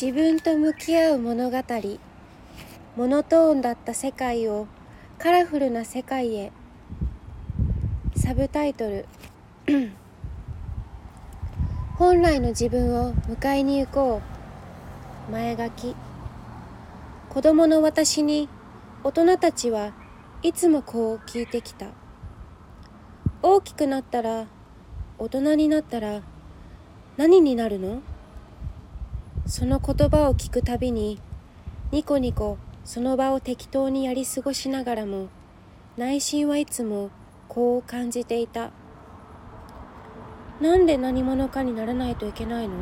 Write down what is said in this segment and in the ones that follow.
自分と向き合う物語。モノトーンだった世界をカラフルな世界へサブタイトル。本来の自分を迎えに行こう。前書き。子供の私に大人たちはいつもこう聞いてきた。大きくなったら大人になったら何になるの？その言葉を聞くたびにニコニコその場を適当にやり過ごしながらも内心はいつもこう感じていた。なんで何者かにならないといけないの？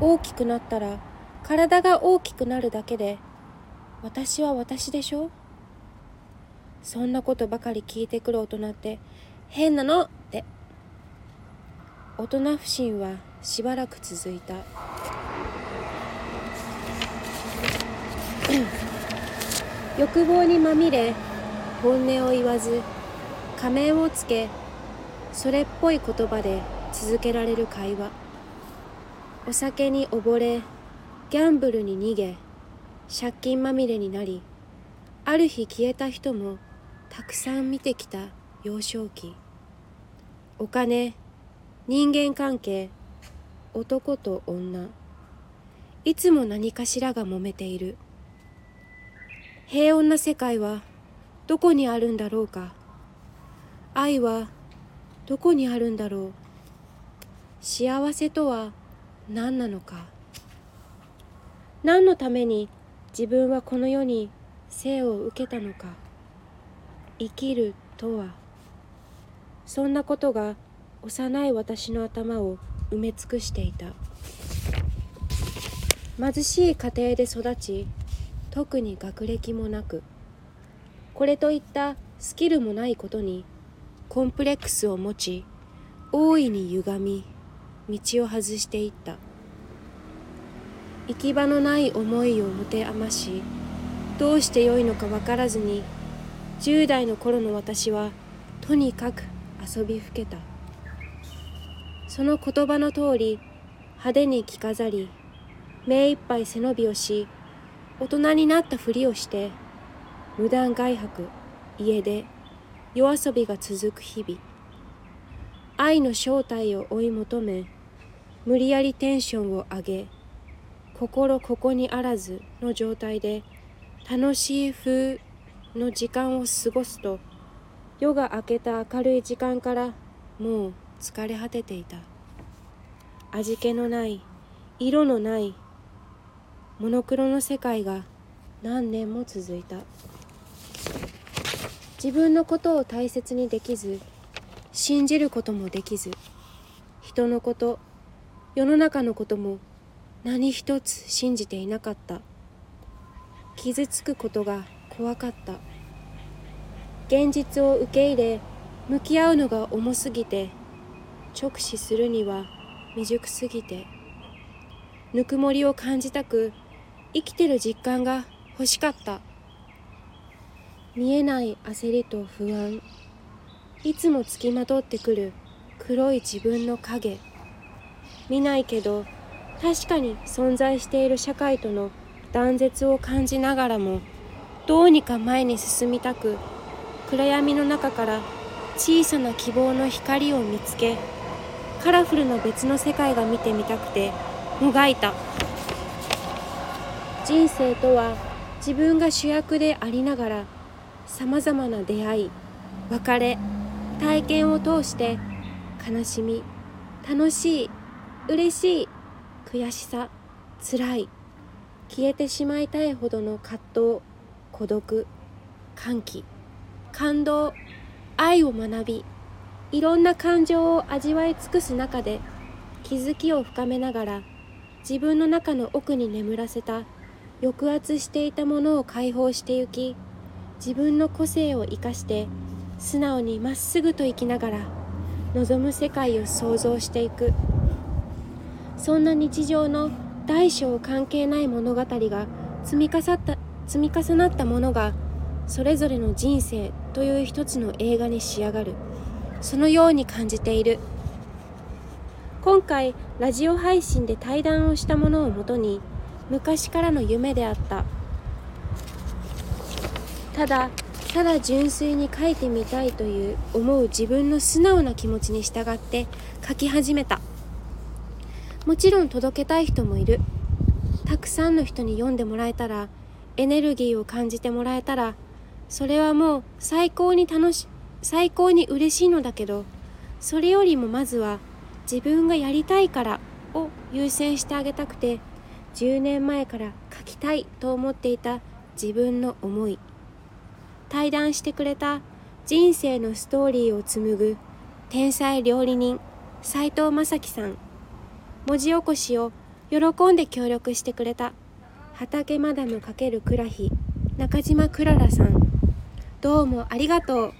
大きくなったら体が大きくなるだけで私は私でしょ？そんなことばかり聞いてくる大人って変なの？って。大人不信はしばらく続いた。欲望にまみれ本音を言わず仮面をつけそれっぽい言葉で続けられる会話。お酒に溺れギャンブルに逃げ借金まみれになりある日消えた人もたくさん見てきた幼少期。お金人間関係男と女。いつも何かしらが揉めている。平穏な世界はどこにあるんだろうか。愛はどこにあるんだろう。幸せとは何なのか。何のために自分はこの世に生を受けたのか。生きるとは。そんなことが幼い私の頭を埋め尽くしていた。貧しい家庭で育ち特に学歴もなくこれといったスキルもないことにコンプレックスを持ち大いに歪み道を外していった。行き場のない思いを持て余しどうしてよいのか分からずに10代の頃の私はとにかく遊びふけた。その言葉の通り派手に着飾り目いっぱい背伸びをし大人になったふりをして無断外泊家出夜遊びが続く日々。愛の正体を追い求め無理やりテンションを上げ心ここにあらずの状態で楽しい風の時間を過ごすと夜が明けた明るい時間からもう疲れ果てていた。味気のない色のないモノクロの世界が何年も続いた。自分のことを大切にできず信じることもできず人のこと世の中のことも何一つ信じていなかった。傷つくことが怖かった。現実を受け入れ向き合うのが重すぎて直視するには未熟すぎてぬくもりを感じたく生きてる実感が欲しかった。見えない焦りと不安。いつもつきまとってくる黒い自分の影。見ないけど確かに存在している社会との断絶を感じながらもどうにか前に進みたく暗闇の中から小さな希望の光を見つけカラフルな別の世界が見てみたくてもがいた。人生とは自分が主役でありながらさまざまな出会い別れ体験を通して悲しみ楽しい嬉しい悔しさ辛い消えてしまいたいほどの葛藤孤独歓喜感動愛を学びいろんな感情を味わい尽くす中で気づきを深めながら自分の中の奥に眠らせた抑圧していたものを解放してゆき自分の個性を生かして素直にまっすぐと生きながら望む世界を想像していく。そんな日常の大小関係ない物語が積み重った積み重なったものがそれぞれの人生という一つの映画に仕上がる。そのように感じている。今回ラジオ配信で対談をしたものをもとに「昔からの夢であった。ただただ純粋に書いてみたいという思う自分の素直な気持ちに従って書き始めた。もちろん届けたい人もいる。たくさんの人に読んでもらえたらエネルギーを感じてもらえたらそれはもう最高に楽し最高に嬉しいのだけどそれよりもまずは自分がやりたいからを優先してあげたくて10年前から書きたいと思っていた自分の思い。対談してくれた人生のストーリーを紡ぐ天才料理人斉藤正樹さん。文字起こしを喜んで協力してくれた畑マダム×クラヒ中島クララさん。どうもありがとう。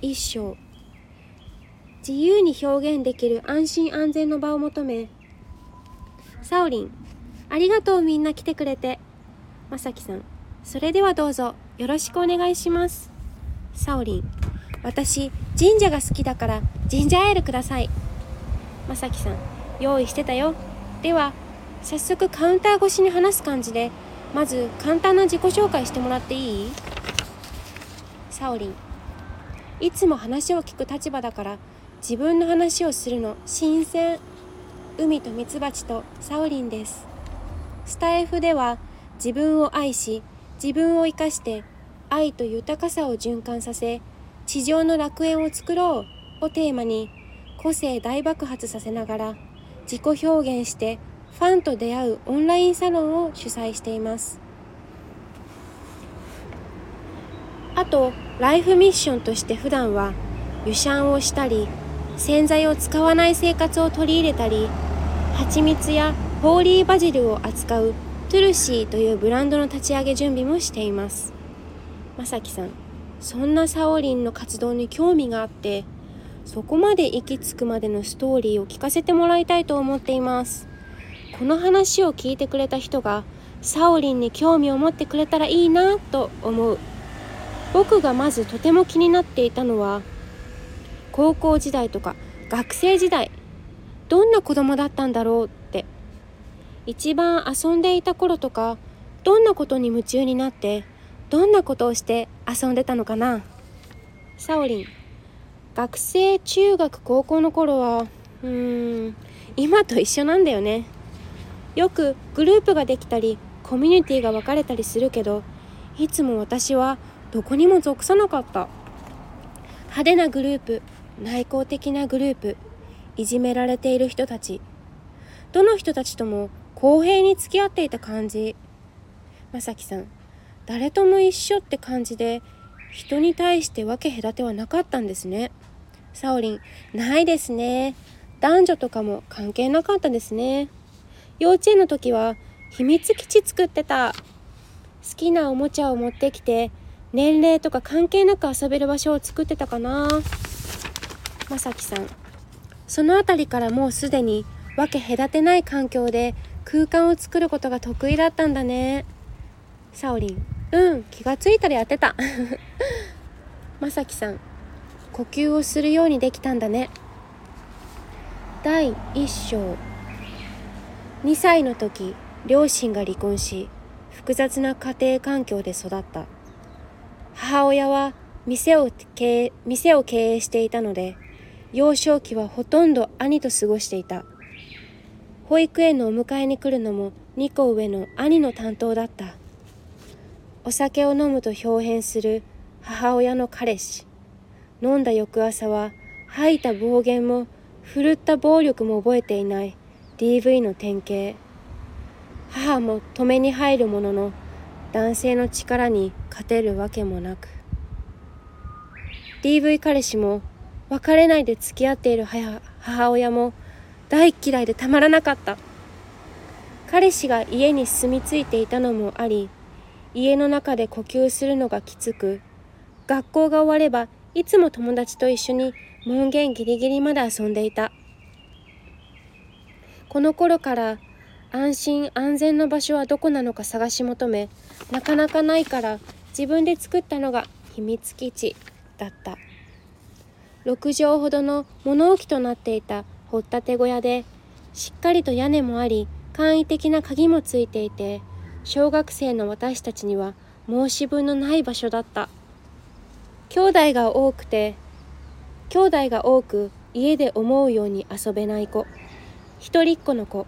一章自由に表現できる安心安全の場を求めサオリンありがとうみんな来てくれて。まさきさんそれではどうぞよろしくお願いします。サオリン私神社が好きだからジンジャーエールください。まさきさん用意してたよ。では早速カウンター越しに話す感じでまず簡単な自己紹介してもらっていい？サオリンいつも話を聞く立場だから自分の話をするの新鮮海とミツバチとサオリンです。スタイフでは自分を愛し自分を生かして愛と豊かさを循環させ地上の楽園を作ろうをテーマに個性大爆発させながら自己表現してファンと出会うオンラインサロンを主催しています。あとライフミッションとして普段は湯シャンをしたり洗剤を使わない生活を取り入れたり蜂蜜やホーリーバジルを扱うトゥルシーというブランドの立ち上げ準備もしています。まさきさんそんなサオリンの活動に興味があってそこまで行き着くまでのストーリーを聞かせてもらいたいと思っています。この話を聞いてくれた人がサオリンに興味を持ってくれたらいいなと思う。僕がまずとても気になっていたのは高校時代とか学生時代どんな子供だったんだろうって一番遊んでいた頃とかどんなことに夢中になってどんなことをして遊んでたのかな。サオリン学生中学高校の頃はうーん今と一緒なんだよね。よくグループができたりコミュニティが分かれたりするけどいつも私はどこにも属さなかった。派手なグループ内向的なグループいじめられている人たちどの人たちとも公平に付き合っていた感じまさきさん誰とも一緒って感じで人に対して分け隔てはなかったんですねサオリン、ないですね。男女とかも関係なかったですね。幼稚園の時は秘密基地作ってた。好きなおもちゃを持ってきて、年齢とか関係なく遊べる場所を作ってたかな。まさきさん、その辺りからもうすでに分け隔てない環境で空間を作ることが得意だったんだね。サオリン、うん、気がついたらやってた。まさきさん、呼吸をするようにできたんだね。第1章。2歳の時両親が離婚し複雑な家庭環境で育った。母親は店を経営店を経営していたので幼少期はほとんど兄と過ごしていた。保育園のお迎えに来るのも2個上の兄の担当だった。お酒を飲むと表変する母親の彼氏。飲んだ翌朝は吐いた暴言も振るった暴力も覚えていない DV の典型。母も止めに入るものの男性の力に勝てるわけもなく。DV 彼氏も別れないで付き合っている母親も大嫌いでたまらなかった。彼氏が家に住み着いていたのもあり家の中で呼吸するのがきつく学校が終わればいつも友達と一緒に門限ギリギリまで遊んでいた。この頃から安心安全な場所はどこなのか探し求めなかなかないから自分で作ったのが秘密基地だった。6畳ほどの物置となっていた掘ったて小屋でしっかりと屋根もあり簡易的な鍵もついていて小学生の私たちには申し分のない場所だった。兄弟が多くて兄弟が多く家で思うように遊べない子。一人っ子の子。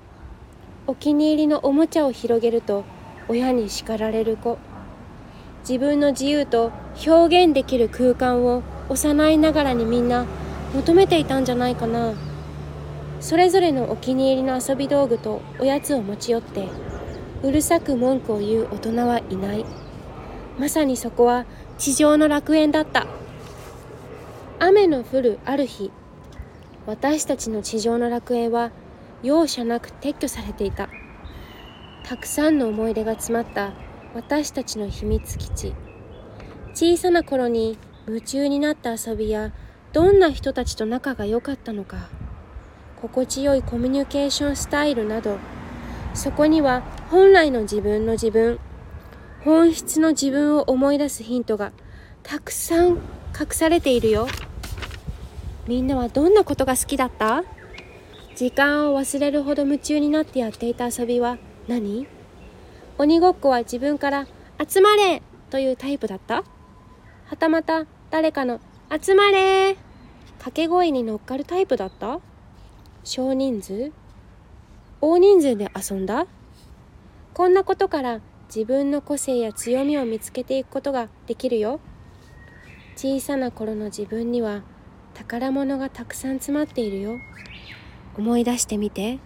お気に入りのおもちゃを広げると親に叱られる子。自分の自由と表現できる空間を幼いながらにみんな求めていたんじゃないかな。それぞれのお気に入りの遊び道具とおやつを持ち寄ってうるさく文句を言う大人はいない。まさにそこは地上の楽園だった。雨の降るある日私たちの地上の楽園は容赦なく撤去されていた。たくさんの思い出が詰まった私たちの秘密基地。小さな頃に夢中になった遊びやどんな人たちと仲が良かったのか心地よいコミュニケーションスタイルなどそこには本来の自分の自分本質の自分を思い出すヒントがたくさん隠されているよ。みんなはどんなことが好きだった？時間を忘れるほど夢中になってやっていた遊びは何？鬼ごっこは自分から「集まれ!」というタイプだった？はたまた誰かの「集まれ!」掛け声に乗っかるタイプだった？少人数？大人数で遊んだ？こんなことから自分の個性や強みを見つけていくことができるよ。小さな頃の自分には宝物がたくさん詰まっているよ。思い出してみて。